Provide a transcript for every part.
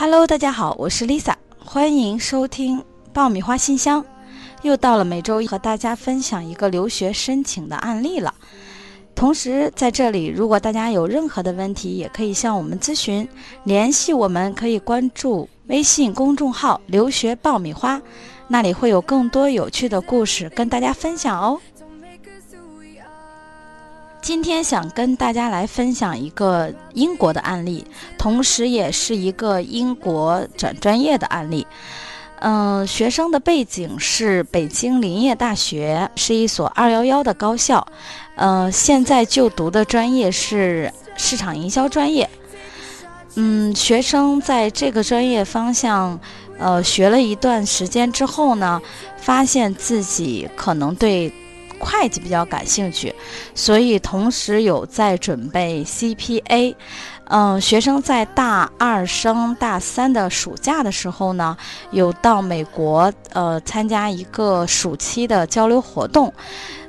Hello，大家好，我是 Lisa，欢迎收听爆米花信箱。又到了每周一和大家分享一个留学申请的案例了。同时，在这里，如果大家有任何的问题，也可以向我们咨询，联系我们可以关注微信公众号“留学爆米花”，那里会有更多有趣的故事跟大家分享哦。今天想跟大家来分享一个英国的案例，同时也是一个英国转专业的案例。嗯，学生的背景是北京林业大学，是一所二幺幺的高校。呃，现在就读的专业是市场营销专业。嗯，学生在这个专业方向，呃，学了一段时间之后呢，发现自己可能对。会计比较感兴趣，所以同时有在准备 CPA。嗯，学生在大二升大三的暑假的时候呢，有到美国呃参加一个暑期的交流活动，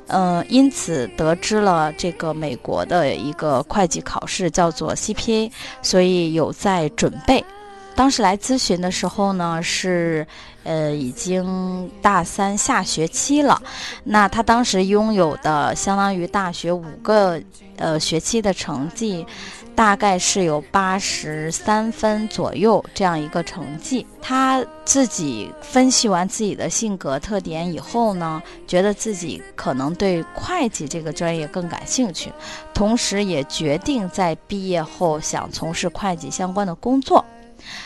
呃，因此得知了这个美国的一个会计考试叫做 CPA，所以有在准备。当时来咨询的时候呢，是，呃，已经大三下学期了。那他当时拥有的相当于大学五个呃学期的成绩，大概是有八十三分左右这样一个成绩。他自己分析完自己的性格特点以后呢，觉得自己可能对会计这个专业更感兴趣，同时也决定在毕业后想从事会计相关的工作。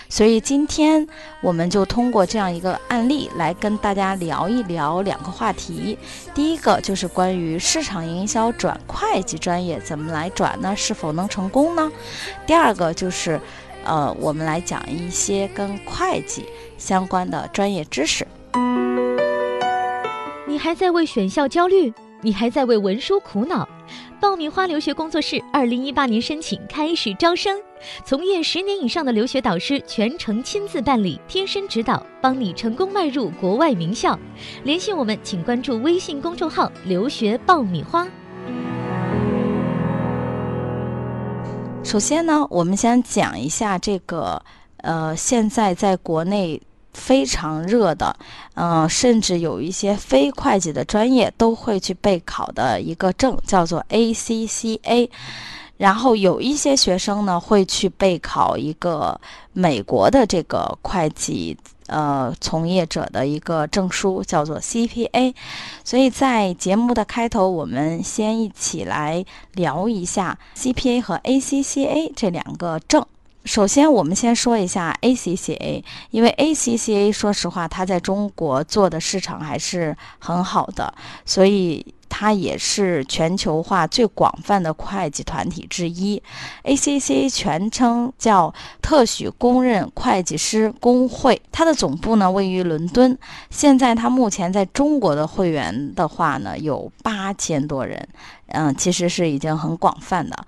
所以今天我们就通过这样一个案例来跟大家聊一聊两个话题。第一个就是关于市场营销转会计专业怎么来转呢？是否能成功呢？第二个就是，呃，我们来讲一些跟会计相关的专业知识。你还在为选校焦虑？你还在为文书苦恼？爆米花留学工作室二零一八年申请开始招生，从业十年以上的留学导师全程亲自办理，贴身指导，帮你成功迈入国外名校。联系我们，请关注微信公众号“留学爆米花”。首先呢，我们先讲一下这个，呃，现在在国内。非常热的，嗯，甚至有一些非会计的专业都会去备考的一个证，叫做 ACCA。然后有一些学生呢会去备考一个美国的这个会计呃从业者的一个证书，叫做 CPA。所以在节目的开头，我们先一起来聊一下 CPA 和 ACCA 这两个证。首先，我们先说一下 ACCA，因为 ACCA 说实话，它在中国做的市场还是很好的，所以它也是全球化最广泛的会计团体之一。ACCA 全称叫特许公认会计师工会，它的总部呢位于伦敦。现在它目前在中国的会员的话呢有八千多人，嗯，其实是已经很广泛的。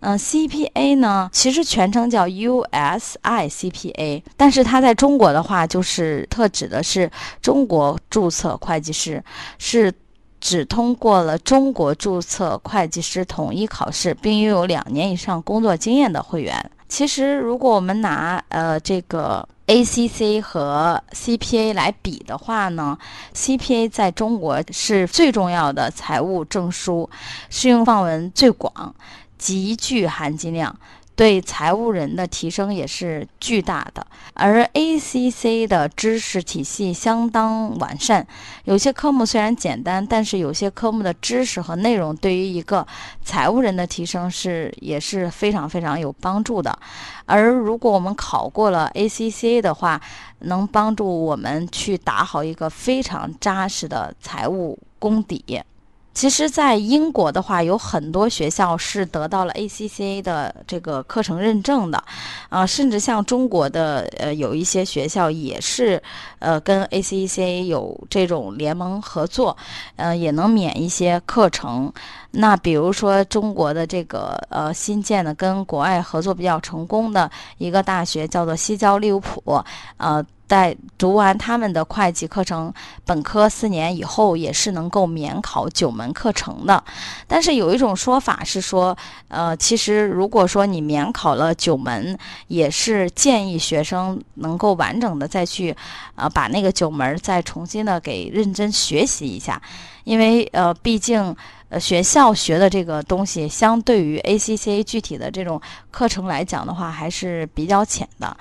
嗯，CPA 呢，其实全称叫 USI CPA，但是它在中国的话，就是特指的是中国注册会计师，是只通过了中国注册会计师统一考试，并拥有两年以上工作经验的会员。其实，如果我们拿呃这个 ACC 和 CPA 来比的话呢，CPA 在中国是最重要的财务证书，适用范围最广。极具含金量，对财务人的提升也是巨大的。而 ACC 的知识体系相当完善，有些科目虽然简单，但是有些科目的知识和内容对于一个财务人的提升是也是非常非常有帮助的。而如果我们考过了 ACC 的话，能帮助我们去打好一个非常扎实的财务功底。其实，在英国的话，有很多学校是得到了 ACCA 的这个课程认证的，啊，甚至像中国的呃有一些学校也是，呃，跟 ACCA 有这种联盟合作，呃，也能免一些课程。那比如说中国的这个呃新建的跟国外合作比较成功的一个大学叫做西交利物浦，呃。在读完他们的会计课程本科四年以后，也是能够免考九门课程的。但是有一种说法是说，呃，其实如果说你免考了九门，也是建议学生能够完整的再去，呃，把那个九门再重新的给认真学习一下，因为呃，毕竟呃学校学的这个东西，相对于 ACCA 具体的这种课程来讲的话，还是比较浅的。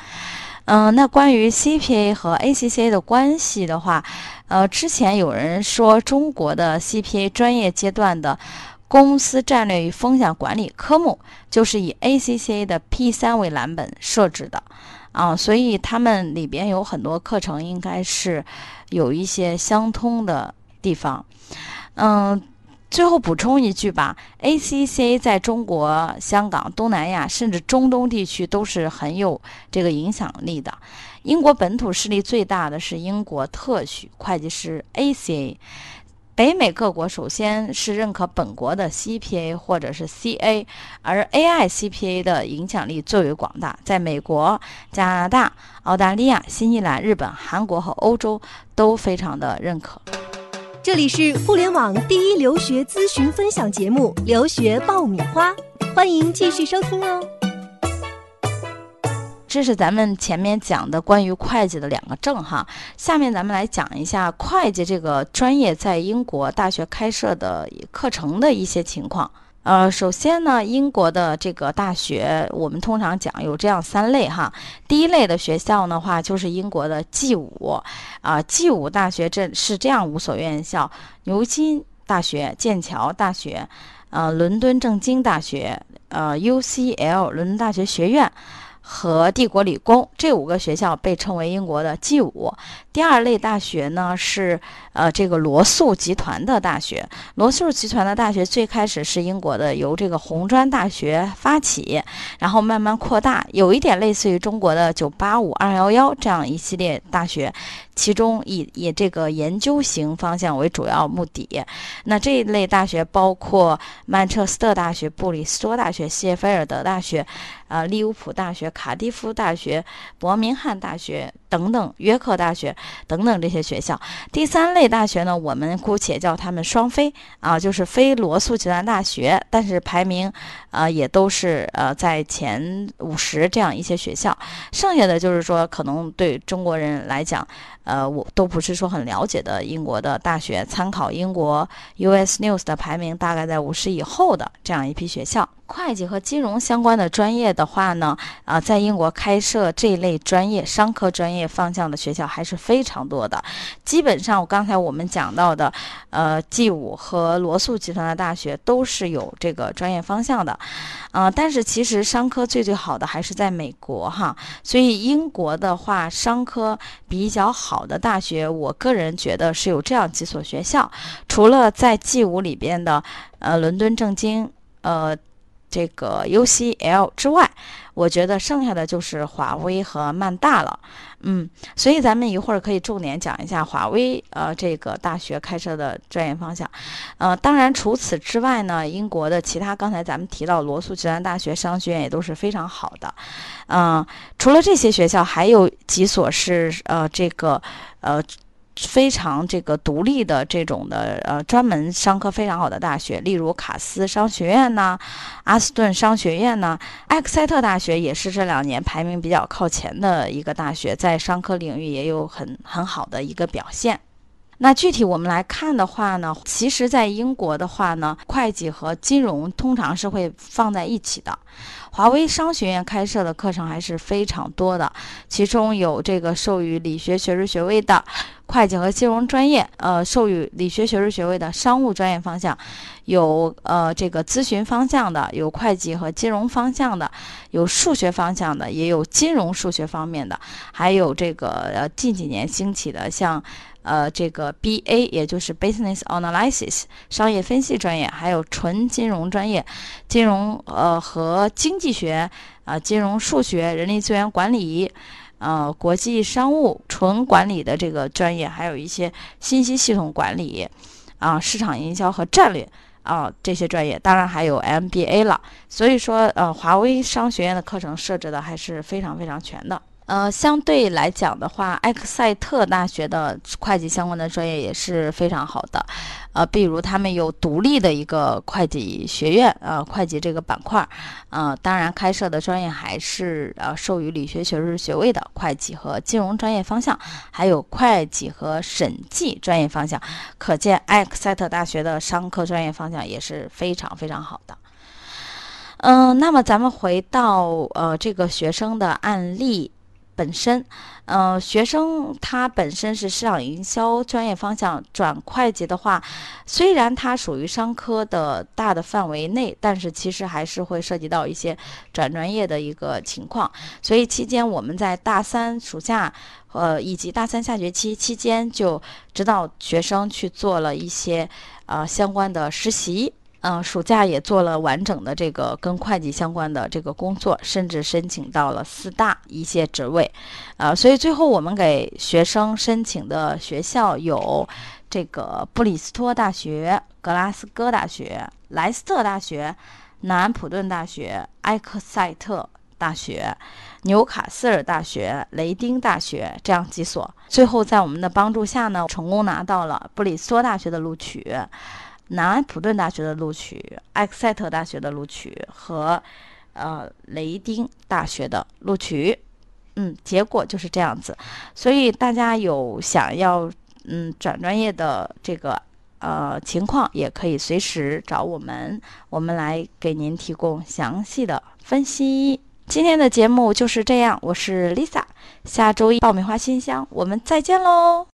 嗯，那关于 CPA 和 ACCA 的关系的话，呃，之前有人说中国的 CPA 专业阶段的公司战略与风险管理科目就是以 ACCA 的 P 三为蓝本设置的，啊，所以他们里边有很多课程应该是有一些相通的地方，嗯。最后补充一句吧，ACCA 在中国、香港、东南亚甚至中东地区都是很有这个影响力的。英国本土势力最大的是英国特许会计师 ACA。北美各国首先是认可本国的 CPA 或者是 CA，而 AICPA 的影响力最为广大，在美国、加拿大、澳大利亚、新西兰、日本、韩国和欧洲都非常的认可。这里是互联网第一留学咨询分享节目《留学爆米花》，欢迎继续收听哦。这是咱们前面讲的关于会计的两个证哈，下面咱们来讲一下会计这个专业在英国大学开设的课程的一些情况。呃，首先呢，英国的这个大学，我们通常讲有这样三类哈。第一类的学校的话，就是英国的 G 五，啊，G 五大学这是这样五所院校：牛津大学、剑桥大学、呃，伦敦政经大学、呃，UCL 伦敦大学学院。和帝国理工这五个学校被称为英国的 G 五。第二类大学呢是呃这个罗素集团的大学。罗素集团的大学最开始是英国的，由这个红砖大学发起，然后慢慢扩大，有一点类似于中国的九八五、二幺幺这样一系列大学。其中以以这个研究型方向为主要目的，那这一类大学包括曼彻斯特大学、布里斯托大学、谢菲尔德大学、啊利物浦大学、卡迪夫大学、伯明翰大学等等，约克大学等等这些学校。第三类大学呢，我们姑且叫他们双非啊，就是非罗素集团大学，但是排名啊也都是呃在前五十这样一些学校。剩下的就是说，可能对中国人来讲。呃，我都不是说很了解的英国的大学，参考英国 US News 的排名，大概在五十以后的这样一批学校。会计和金融相关的专业的话呢，啊，在英国开设这类专业、商科专业方向的学校还是非常多的。基本上，我刚才我们讲到的，呃，G 五和罗素集团的大学都是有这个专业方向的，啊，但是其实商科最最好的还是在美国哈。所以英国的话，商科比较好的大学，我个人觉得是有这样几所学校，除了在 G 五里边的，呃，伦敦政经，呃。这个 UCL 之外，我觉得剩下的就是华威和曼大了，嗯，所以咱们一会儿可以重点讲一下华威呃这个大学开设的专业方向，呃，当然除此之外呢，英国的其他刚才咱们提到罗素集团大学商学院也都是非常好的，嗯，除了这些学校，还有几所是呃这个呃。非常这个独立的这种的呃专门商科非常好的大学，例如卡斯商学院呐，阿斯顿商学院呐，埃克塞特大学也是这两年排名比较靠前的一个大学，在商科领域也有很很好的一个表现。那具体我们来看的话呢，其实，在英国的话呢，会计和金融通常是会放在一起的。华威商学院开设的课程还是非常多的，其中有这个授予理学学士学位的会计和金融专业，呃，授予理学学士学位的商务专业方向，有呃这个咨询方向的，有会计和金融方向的，有数学方向的，也有金融数学方面的，还有这个呃近几年兴起的像。呃，这个 B A 也就是 Business Analysis 商业分析专业，还有纯金融专业，金融呃和经济学啊，金融数学、人力资源管理，呃，国际商务纯管理的这个专业，还有一些信息系统管理啊，市场营销和战略啊这些专业，当然还有 M B A 了。所以说，呃，华威商学院的课程设置的还是非常非常全的。呃，相对来讲的话，埃克塞特大学的会计相关的专业也是非常好的，呃，比如他们有独立的一个会计学院，呃，会计这个板块，呃，当然开设的专业还是呃授予理学学士学位的会计和金融专业方向，还有会计和审计专业方向，可见埃克塞特大学的商科专业方向也是非常非常好的。嗯，那么咱们回到呃这个学生的案例。本身，呃，学生他本身是市场营销专业方向转会计的话，虽然它属于商科的大的范围内，但是其实还是会涉及到一些转专业的一个情况。所以期间我们在大三暑假，呃，以及大三下学期期间，就指导学生去做了一些呃相关的实习。嗯，暑假也做了完整的这个跟会计相关的这个工作，甚至申请到了四大一些职位，呃，所以最后我们给学生申请的学校有这个布里斯托大学、格拉斯哥大学、莱斯特大学、南安普顿大学、埃克塞特大学、纽卡斯尔大学、雷丁大学这样几所。最后在我们的帮助下呢，成功拿到了布里斯托大学的录取。南安普顿大学的录取，埃克塞特大学的录取和呃雷丁大学的录取，嗯，结果就是这样子。所以大家有想要嗯转专业的这个呃情况，也可以随时找我们，我们来给您提供详细的分析。今天的节目就是这样，我是 Lisa，下周一爆米花信箱，我们再见喽。